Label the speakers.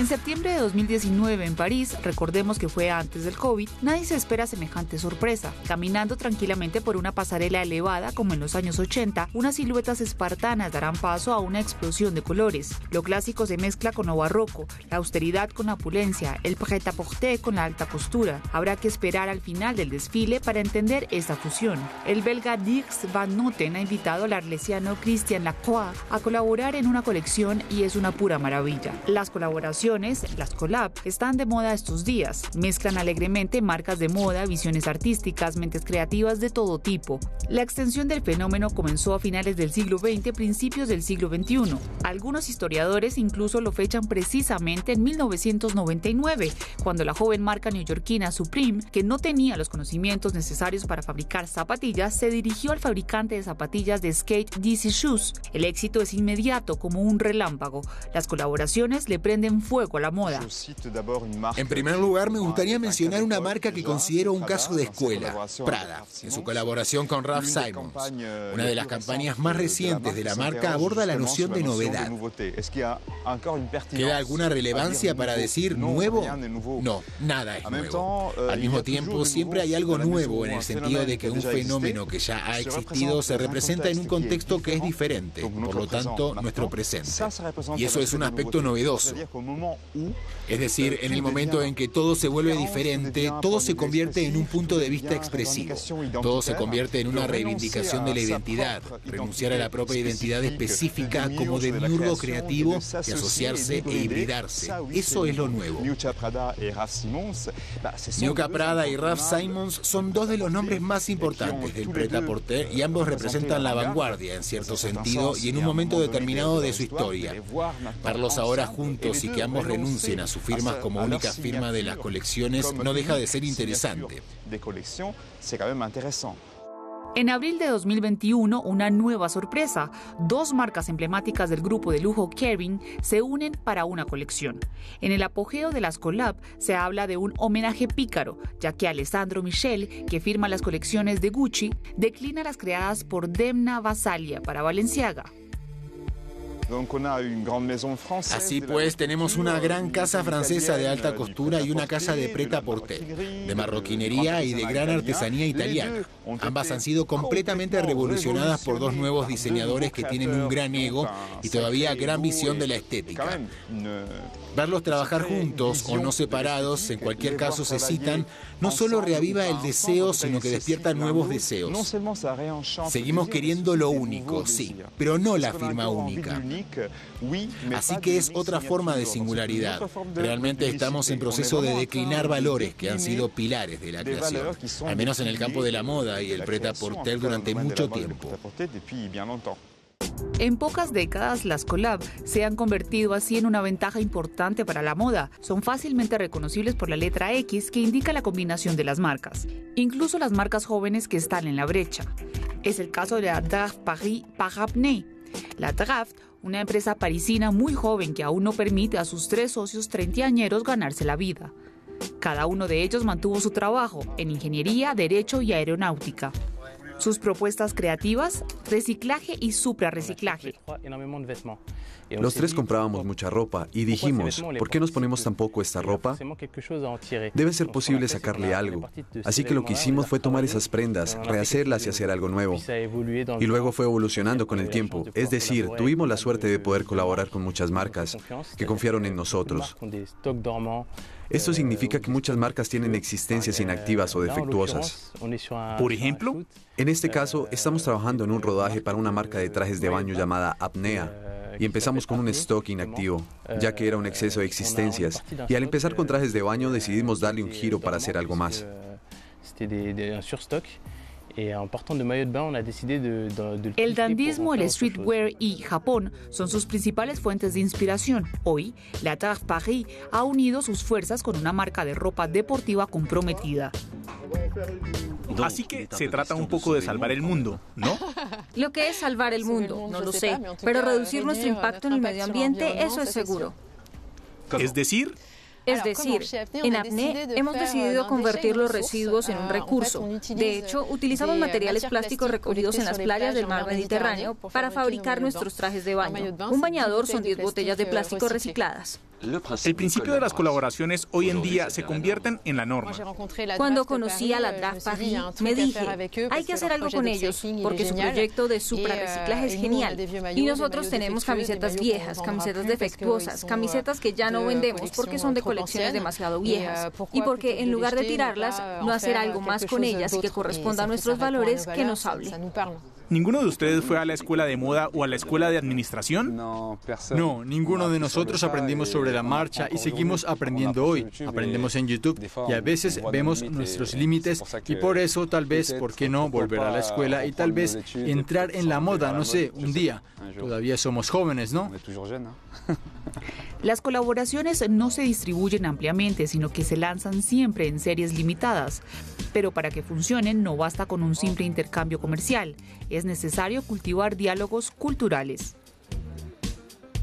Speaker 1: En septiembre de 2019 en París, recordemos que fue antes del COVID, nadie se espera semejante sorpresa. Caminando tranquilamente por una pasarela elevada como en los años 80, unas siluetas espartanas darán paso a una explosión de colores. Lo clásico se mezcla con lo barroco, la austeridad con la opulencia, el prêt-à-porter con la alta costura. Habrá que esperar al final del desfile para entender esta fusión. El belga Dirks van Noten ha invitado al arlesiano Christian Lacroix a colaborar en una colección y es una pura maravilla. Las colaboraciones las collab, están de moda estos días. Mezclan alegremente marcas de moda, visiones artísticas, mentes creativas de todo tipo. La extensión del fenómeno comenzó a finales del siglo XX, principios del siglo XXI. Algunos historiadores incluso lo fechan precisamente en 1999, cuando la joven marca neoyorquina Supreme, que no tenía los conocimientos necesarios para fabricar zapatillas, se dirigió al fabricante de zapatillas de skate DC Shoes. El éxito es inmediato como un relámpago. Las colaboraciones le prenden fuego a la moda.
Speaker 2: En primer lugar, me gustaría mencionar una marca que considero un caso de escuela, Prada, en su colaboración con Ralph Simons. Una de las campañas más recientes de la marca aborda la noción de novedad. ¿Queda alguna relevancia para decir nuevo? No, nada es nuevo. Al mismo tiempo, siempre hay algo nuevo en el sentido de que un fenómeno que ya ha existido se representa en un contexto que es diferente, por lo tanto, nuestro presente. Y eso es un aspecto novedoso. Es decir, en el momento en que todo se vuelve diferente, todo se convierte en un punto de vista expresivo. Todo se convierte en una reivindicación de la identidad, renunciar a la propia identidad específica como demiurgo creativo y asociarse e hibridarse. Eso es lo nuevo. Nyuka Prada y Ralph Simons son dos de los nombres más importantes del pret-à-porter y ambos representan la vanguardia en cierto sentido y en un momento determinado de su historia. Verlos ahora juntos y que ambos renuncien a sus firmas como única firma de las colecciones no deja de ser interesante.
Speaker 1: En abril de 2021, una nueva sorpresa. Dos marcas emblemáticas del grupo de lujo Kering se unen para una colección. En el apogeo de las collab se habla de un homenaje pícaro, ya que Alessandro Michel, que firma las colecciones de Gucci, declina las creadas por Demna Vasalia para Valenciaga.
Speaker 2: Así pues, tenemos una gran casa francesa de alta costura y una casa de preta porter, de marroquinería y de gran artesanía italiana. Ambas han sido completamente revolucionadas por dos nuevos diseñadores que tienen un gran ego y todavía gran visión de la estética. Verlos trabajar juntos o no separados, en cualquier caso se citan, no solo reaviva el deseo, sino que despierta nuevos deseos. Seguimos queriendo lo único, sí, pero no la firma única. Así que es otra forma de singularidad. Realmente estamos en proceso de declinar valores que han sido pilares de la creación, al menos en el campo de la moda y el preta-porter durante mucho tiempo.
Speaker 1: En pocas décadas, las collab se han convertido así en una ventaja importante para la moda. Son fácilmente reconocibles por la letra X que indica la combinación de las marcas, incluso las marcas jóvenes que están en la brecha. Es el caso de la Draft Paris Parapney. La Draft, una empresa parisina muy joven que aún no permite a sus tres socios treintañeros ganarse la vida. Cada uno de ellos mantuvo su trabajo en ingeniería, derecho y aeronáutica. Sus propuestas creativas, reciclaje y suprarreciclaje.
Speaker 3: Los tres comprábamos mucha ropa y dijimos, ¿por qué nos ponemos tan poco esta ropa? Debe ser posible sacarle algo. Así que lo que hicimos fue tomar esas prendas, rehacerlas y hacer algo nuevo. Y luego fue evolucionando con el tiempo. Es decir, tuvimos la suerte de poder colaborar con muchas marcas que confiaron en nosotros. Esto significa que muchas marcas tienen existencias inactivas o defectuosas.
Speaker 2: Por ejemplo,
Speaker 3: en este caso, estamos trabajando en un rodaje para una marca de trajes de baño llamada Apnea y empezamos con un stock inactivo, ya que era un exceso de existencias. Y al empezar con trajes de baño decidimos darle un giro para hacer algo más.
Speaker 1: El dandismo, el streetwear y Japón son sus principales fuentes de inspiración. Hoy, la Tarf Paris ha unido sus fuerzas con una marca de ropa deportiva comprometida.
Speaker 4: Así que se trata un poco de salvar el mundo, ¿no?
Speaker 5: Lo que es salvar el mundo, no lo sé, pero reducir nuestro impacto en el medio ambiente, eso es seguro.
Speaker 4: Es decir,
Speaker 5: es decir, en APNE hemos decidido convertir los residuos en un recurso. De hecho, utilizamos materiales plásticos recogidos en las playas del mar Mediterráneo para fabricar nuestros trajes de baño. Un bañador son 10 botellas de plástico recicladas.
Speaker 4: El principio de las colaboraciones hoy en día se convierten en la norma.
Speaker 5: Cuando conocí a la Draft Paris, me dije, hay que hacer algo con ellos, porque su proyecto de suprarreciclaje es genial. Y nosotros tenemos camisetas viejas, camisetas defectuosas, camisetas que ya no vendemos porque son de colecciones demasiado viejas. Y porque en lugar de tirarlas, no hacer algo más con ellas y que corresponda a nuestros valores, que nos hable.
Speaker 4: ¿Ninguno de ustedes fue a la escuela de moda o a la escuela de administración?
Speaker 6: No, ninguno de nosotros aprendimos sobre la marcha y seguimos aprendiendo hoy. Aprendemos en YouTube y a veces vemos nuestros límites y por eso tal vez, ¿por qué no volver a la escuela y tal vez entrar en la moda, no sé, un día? Todavía somos jóvenes, ¿no?
Speaker 1: Las colaboraciones no se distribuyen ampliamente, sino que se lanzan siempre en series limitadas. Pero para que funcionen no basta con un simple intercambio comercial, es necesario cultivar diálogos culturales.